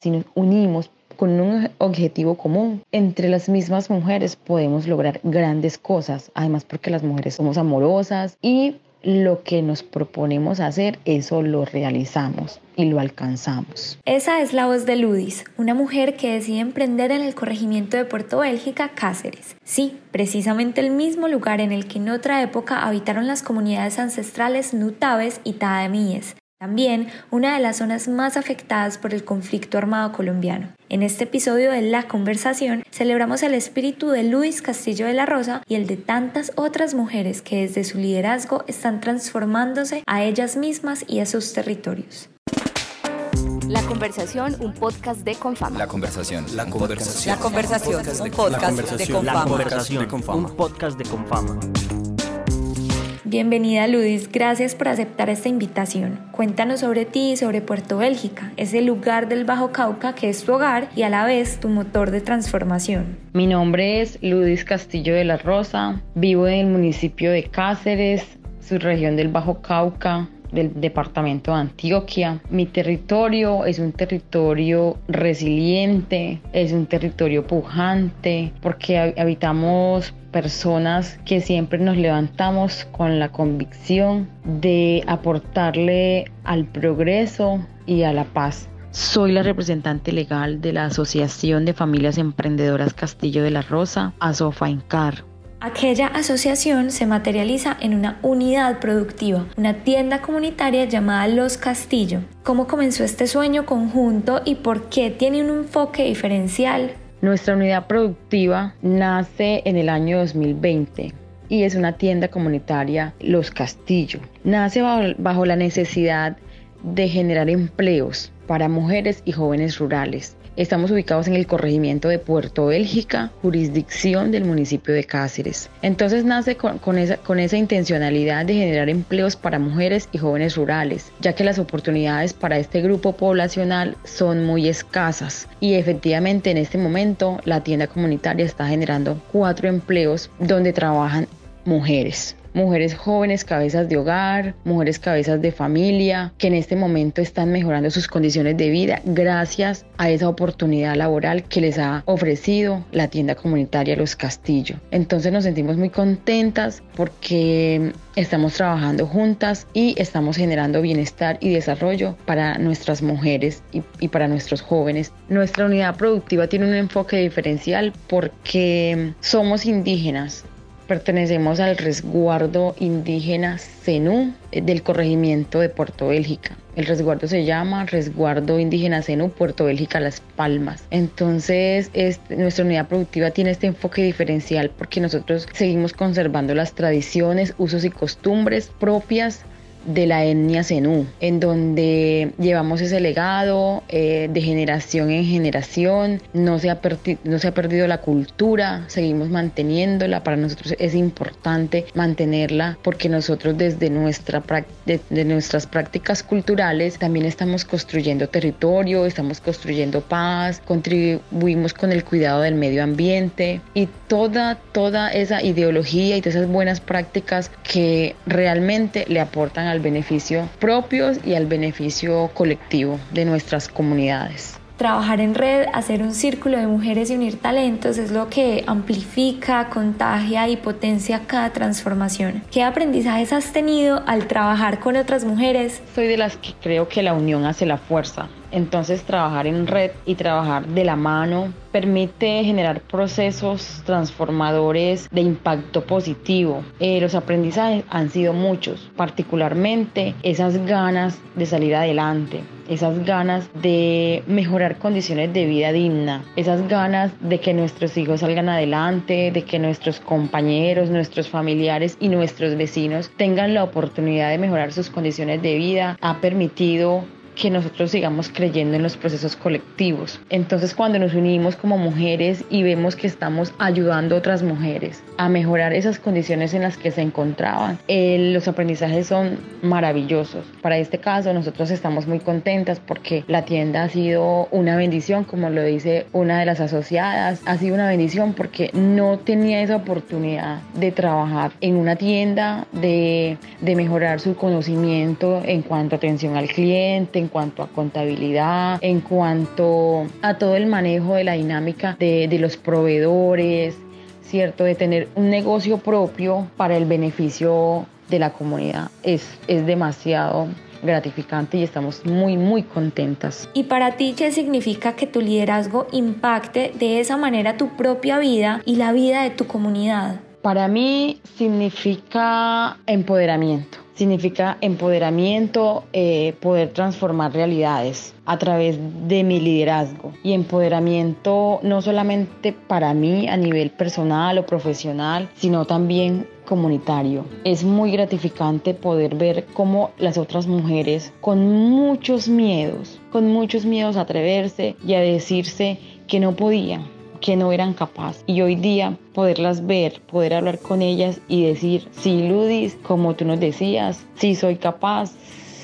si nos unimos con un objetivo común, entre las mismas mujeres podemos lograr grandes cosas, además porque las mujeres somos amorosas y lo que nos proponemos hacer, eso lo realizamos y lo alcanzamos. Esa es la voz de Ludis, una mujer que decide emprender en el corregimiento de Puerto Bélgica, Cáceres. Sí, precisamente el mismo lugar en el que en otra época habitaron las comunidades ancestrales Nutaves y Taamíes, también una de las zonas más afectadas por el conflicto armado colombiano. En este episodio de La Conversación celebramos el espíritu de Luis Castillo de la Rosa y el de tantas otras mujeres que desde su liderazgo están transformándose a ellas mismas y a sus territorios. La Conversación, un podcast de Confama. La Conversación. La Conversación. La Conversación, un podcast de Confama. La Conversación, un podcast de Confama. Bienvenida Ludis, gracias por aceptar esta invitación. Cuéntanos sobre ti y sobre Puerto Bélgica, ese lugar del Bajo Cauca que es tu hogar y a la vez tu motor de transformación. Mi nombre es Ludis Castillo de la Rosa, vivo en el municipio de Cáceres, su región del Bajo Cauca, del departamento de Antioquia. Mi territorio es un territorio resiliente, es un territorio pujante, porque habitamos personas que siempre nos levantamos con la convicción de aportarle al progreso y a la paz. Soy la representante legal de la Asociación de Familias Emprendedoras Castillo de la Rosa, ASOFAINCAR. Aquella asociación se materializa en una unidad productiva, una tienda comunitaria llamada Los Castillo. ¿Cómo comenzó este sueño conjunto y por qué tiene un enfoque diferencial? Nuestra unidad productiva nace en el año 2020 y es una tienda comunitaria Los Castillo. Nace bajo, la necesidad de generar empleos para mujeres y jóvenes rurales Estamos ubicados en el corregimiento de Puerto Bélgica, jurisdicción del municipio de Cáceres. Entonces nace con, esa, con esa intencionalidad de generar empleos para mujeres y jóvenes rurales, ya que las oportunidades para este grupo poblacional son muy escasas. Y efectivamente en este momento la tienda comunitaria está generando cuatro empleos donde trabajan mujeres mujeres jóvenes cabezas de hogar, mujeres cabezas de familia, que en este momento están mejorando sus condiciones de vida gracias a esa oportunidad laboral que les ha ofrecido la tienda comunitaria Los Castillo. Entonces nos sentimos muy contentas porque estamos trabajando juntas y estamos generando bienestar y desarrollo para nuestras mujeres y, y, para nuestros jóvenes. Nuestra unidad productiva tiene un enfoque diferencial porque somos indígenas, Pertenecemos al resguardo indígena Zenú eh, del corregimiento de Puerto Bélgica. El resguardo se llama Resguardo Indígena Zenú Puerto Bélgica Las Palmas. Entonces, nuestra unidad productiva tiene este enfoque diferencial porque nosotros seguimos conservando las tradiciones, usos y costumbres propias de la etnia Zenú, en donde llevamos ese legado eh, de generación en generación, no se, ha no se ha perdido la cultura, seguimos manteniéndola, para nosotros es importante mantenerla porque nosotros desde nuestra de, nuestras prácticas culturales también estamos construyendo territorio, estamos construyendo paz, contribuimos con el cuidado del medio ambiente y toda, toda esa ideología y todas esas buenas prácticas que realmente le aportan al beneficio propio y al beneficio colectivo de nuestras comunidades. Trabajar en red, hacer un círculo de mujeres y unir talentos es lo que amplifica, contagia y potencia cada transformación. ¿Qué aprendizajes has tenido al trabajar con otras mujeres? Soy de las que creo que la unión hace la fuerza. Entonces trabajar en red y trabajar de la mano permite generar procesos transformadores de impacto positivo. Eh, los aprendizajes han sido muchos, particularmente esas ganas de salir adelante, esas ganas de mejorar condiciones de vida digna, esas ganas de que nuestros hijos salgan adelante, de que nuestros compañeros, nuestros familiares y nuestros vecinos tengan la oportunidad de mejorar sus condiciones de vida, ha permitido que nosotros sigamos creyendo en los procesos colectivos. Entonces cuando nos unimos como mujeres y vemos que estamos ayudando a otras mujeres a mejorar esas condiciones en las que se encontraban, eh, los aprendizajes son maravillosos. Para este caso nosotros estamos muy contentas porque la tienda ha sido una bendición, como lo dice una de las asociadas, ha sido una bendición porque no tenía esa oportunidad de trabajar en una tienda, de, de mejorar su conocimiento en cuanto a atención al cliente, en cuanto a contabilidad, en cuanto a todo el manejo de la dinámica de, de los proveedores, ¿cierto? De tener un negocio propio para el beneficio de la comunidad. Es, es demasiado gratificante y estamos muy, muy contentas. ¿Y para ti qué significa que tu liderazgo impacte de esa manera tu propia vida y la vida de tu comunidad? Para mí significa empoderamiento. Significa empoderamiento, eh, poder transformar realidades a través de mi liderazgo. Y empoderamiento no solamente para mí a nivel personal o profesional, sino también comunitario. Es muy gratificante poder ver cómo las otras mujeres con muchos miedos, con muchos miedos a atreverse y a decirse que no podían, que no eran capaces. Y hoy día poderlas ver, poder hablar con ellas y decir, sí, Ludis, como tú nos decías, sí soy capaz,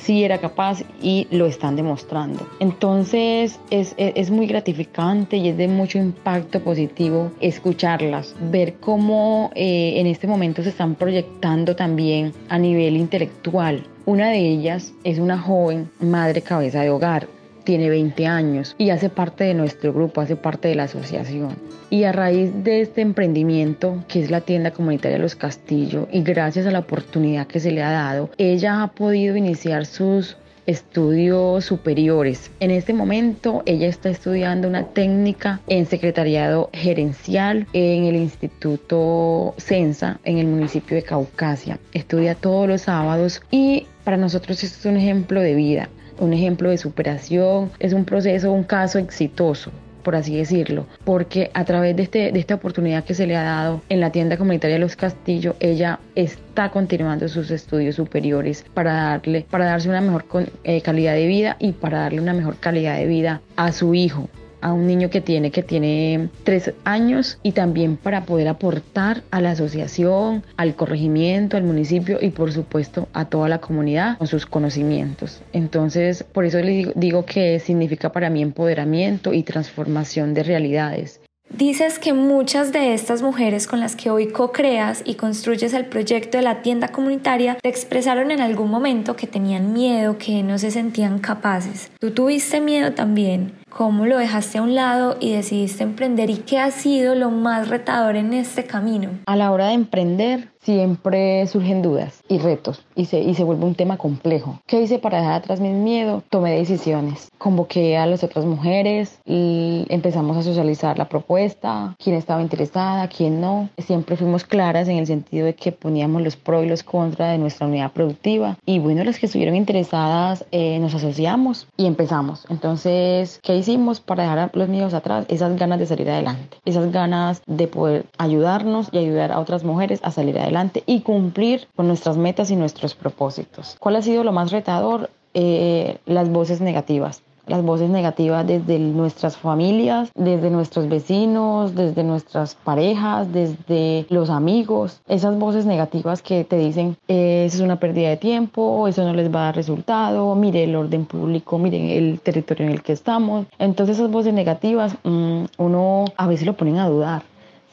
sí era capaz y lo están demostrando. Entonces es, es, muy gratificante y es de mucho impacto positivo escucharlas, ver cómo eh, en este momento se están proyectando también a nivel intelectual. Una de ellas es una joven madre cabeza de hogar, tiene 20 años y hace parte de nuestro grupo, hace parte de la asociación. Y a raíz de este emprendimiento, que es la tienda comunitaria Los Castillos, y gracias a la oportunidad que se le ha dado, ella ha podido iniciar sus estudios superiores. En este momento ella está estudiando una técnica en secretariado gerencial en el Instituto Censa en el municipio de Caucasia. Estudia todos los sábados y para nosotros es un ejemplo de vida un ejemplo de superación, es un proceso, un caso exitoso por así decirlo, porque a través de, este, de esta oportunidad que se le ha dado en la tienda comunitaria Los Castillos, ella está continuando sus estudios superiores para darle, para darse una mejor eh, calidad de vida y para darle una mejor calidad de vida a su hijo, a un niño que tiene, que tiene tres años y también para poder aportar a la asociación, al corregimiento, al municipio y por supuesto a toda la comunidad con sus conocimientos. Entonces, por eso le digo que significa para mí empoderamiento y transformación de realidades. Dices que muchas de estas mujeres con las que hoy co-creas y construyes el proyecto de la tienda comunitaria te expresaron en algún momento que tenían miedo, que no se sentían capaces. ¿Tú tuviste miedo también? Cómo lo dejaste a un lado y decidiste emprender y qué ha sido lo más retador en este camino. A la hora de emprender siempre surgen dudas y retos y se, y se vuelve un tema complejo. ¿Qué hice para dejar atrás mis miedos? Tomé decisiones. Convoqué a las otras mujeres y empezamos a socializar la propuesta, quién estaba interesada, quién no. Siempre fuimos claras en el sentido de que poníamos los pros y los contras de nuestra unidad productiva y bueno, las que estuvieron interesadas eh, nos asociamos y empezamos. Entonces, ¿qué hicimos para dejar los miedos atrás? Esas ganas de salir adelante, esas ganas de poder ayudarnos y ayudar a otras mujeres a salir adelante y cumplir con nuestras metas y nuestros propósitos. ¿Cuál ha sido lo más retador? Eh, las voces negativas las voces negativas desde nuestras familias, desde nuestros vecinos, desde nuestras parejas, desde los amigos. Esas voces negativas que te dicen, eh, eso es una pérdida de tiempo, eso no les va a dar resultado, mire el orden público, miren el territorio en el que estamos. Entonces esas voces negativas mm, uno a veces lo ponen a dudar.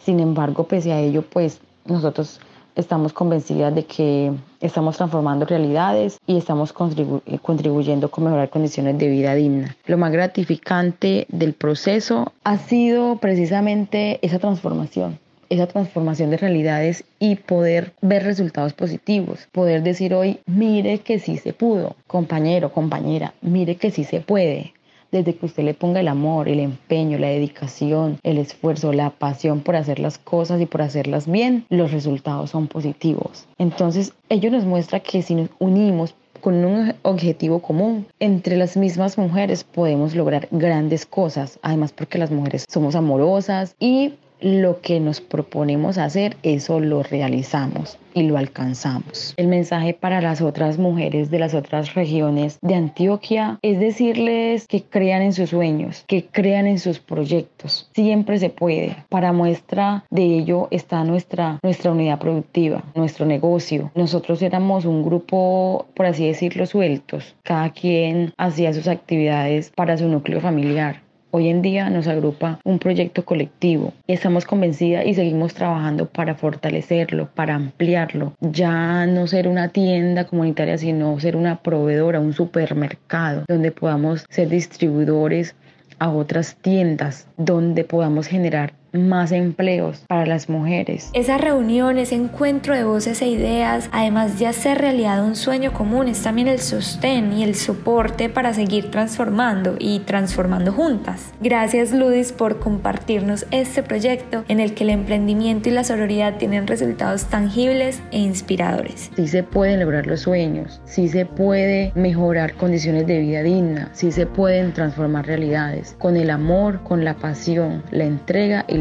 Sin embargo, pese a ello, pues nosotros estamos convencidas de que estamos transformando realidades y estamos eh, contribuyendo con mejorar condiciones de vida digna. Lo más gratificante del proceso ha sido precisamente esa transformación esa transformación de realidades y poder ver resultados positivos, poder decir hoy, mire que sí se pudo, compañero, compañera, mire que sí se puede, desde que usted le ponga el amor, el empeño, la dedicación, el esfuerzo, la pasión por hacer las cosas y por hacerlas bien, los resultados son positivos. Entonces, ello nos muestra que si nos unimos con un objetivo común. Entre las mismas mujeres podemos lograr grandes cosas, además porque las mujeres somos amorosas y lo que nos proponemos hacer, eso lo realizamos y lo alcanzamos. El mensaje para las otras mujeres de las otras regiones de Antioquia es decirles que crean en sus sueños, que crean en sus proyectos. Siempre se puede. Para muestra de ello está nuestra, nuestra unidad productiva, nuestro negocio. Nosotros éramos un grupo, por así decirlo, sueltos. Cada quien hacía sus actividades para su núcleo familiar Hoy en día nos agrupa un proyecto colectivo. Estamos convencidas y seguimos trabajando para fortalecerlo, para ampliarlo. Ya no ser una tienda comunitaria, sino ser una proveedora, un supermercado, donde podamos ser distribuidores a otras tiendas, donde podamos generar más empleos para las mujeres. Esa reunión, ese encuentro de voces e ideas, además de hacer realidad un sueño común, es también el sostén y el soporte para seguir transformando y transformando juntas. Gracias Ludis por compartirnos este proyecto en el que el emprendimiento y la sororidad tienen resultados tangibles e inspiradores. Sí se pueden lograr los sueños, sí se puede mejorar condiciones de vida digna, sí se pueden transformar realidades con el amor, con la pasión, la entrega y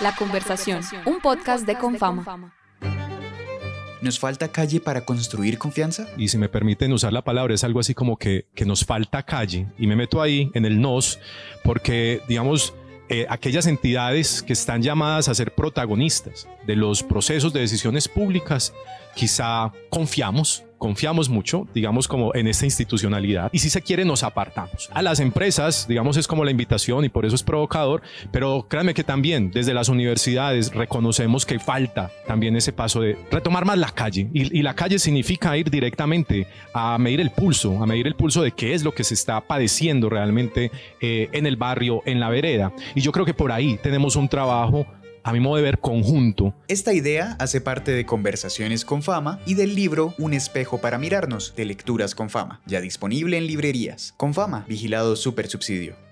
La conversación, un podcast de Confama. ¿Nos falta calle para construir confianza? Y si me permiten usar la palabra, es algo así como que, que nos falta calle. Y me meto ahí en el nos, porque, digamos, eh, aquellas entidades que están llamadas a ser protagonistas de los procesos de decisiones públicas, quizá confiamos confiamos mucho, digamos, como en esta institucionalidad y si se quiere nos apartamos. A las empresas, digamos, es como la invitación y por eso es provocador, pero créanme que también desde las universidades reconocemos que falta también ese paso de retomar más la calle y, la calle significa ir directamente a medir el pulso, a medir el pulso de qué es lo que se está padeciendo realmente eh, en el barrio, en la vereda. Y yo creo que por ahí tenemos un trabajo a mi modo de ver, conjunto. Esta idea hace parte de Conversaciones con Fama y del libro Un espejo para mirarnos, de Lecturas con Fama, ya disponible en librerías. Con Fama, vigilado super subsidio.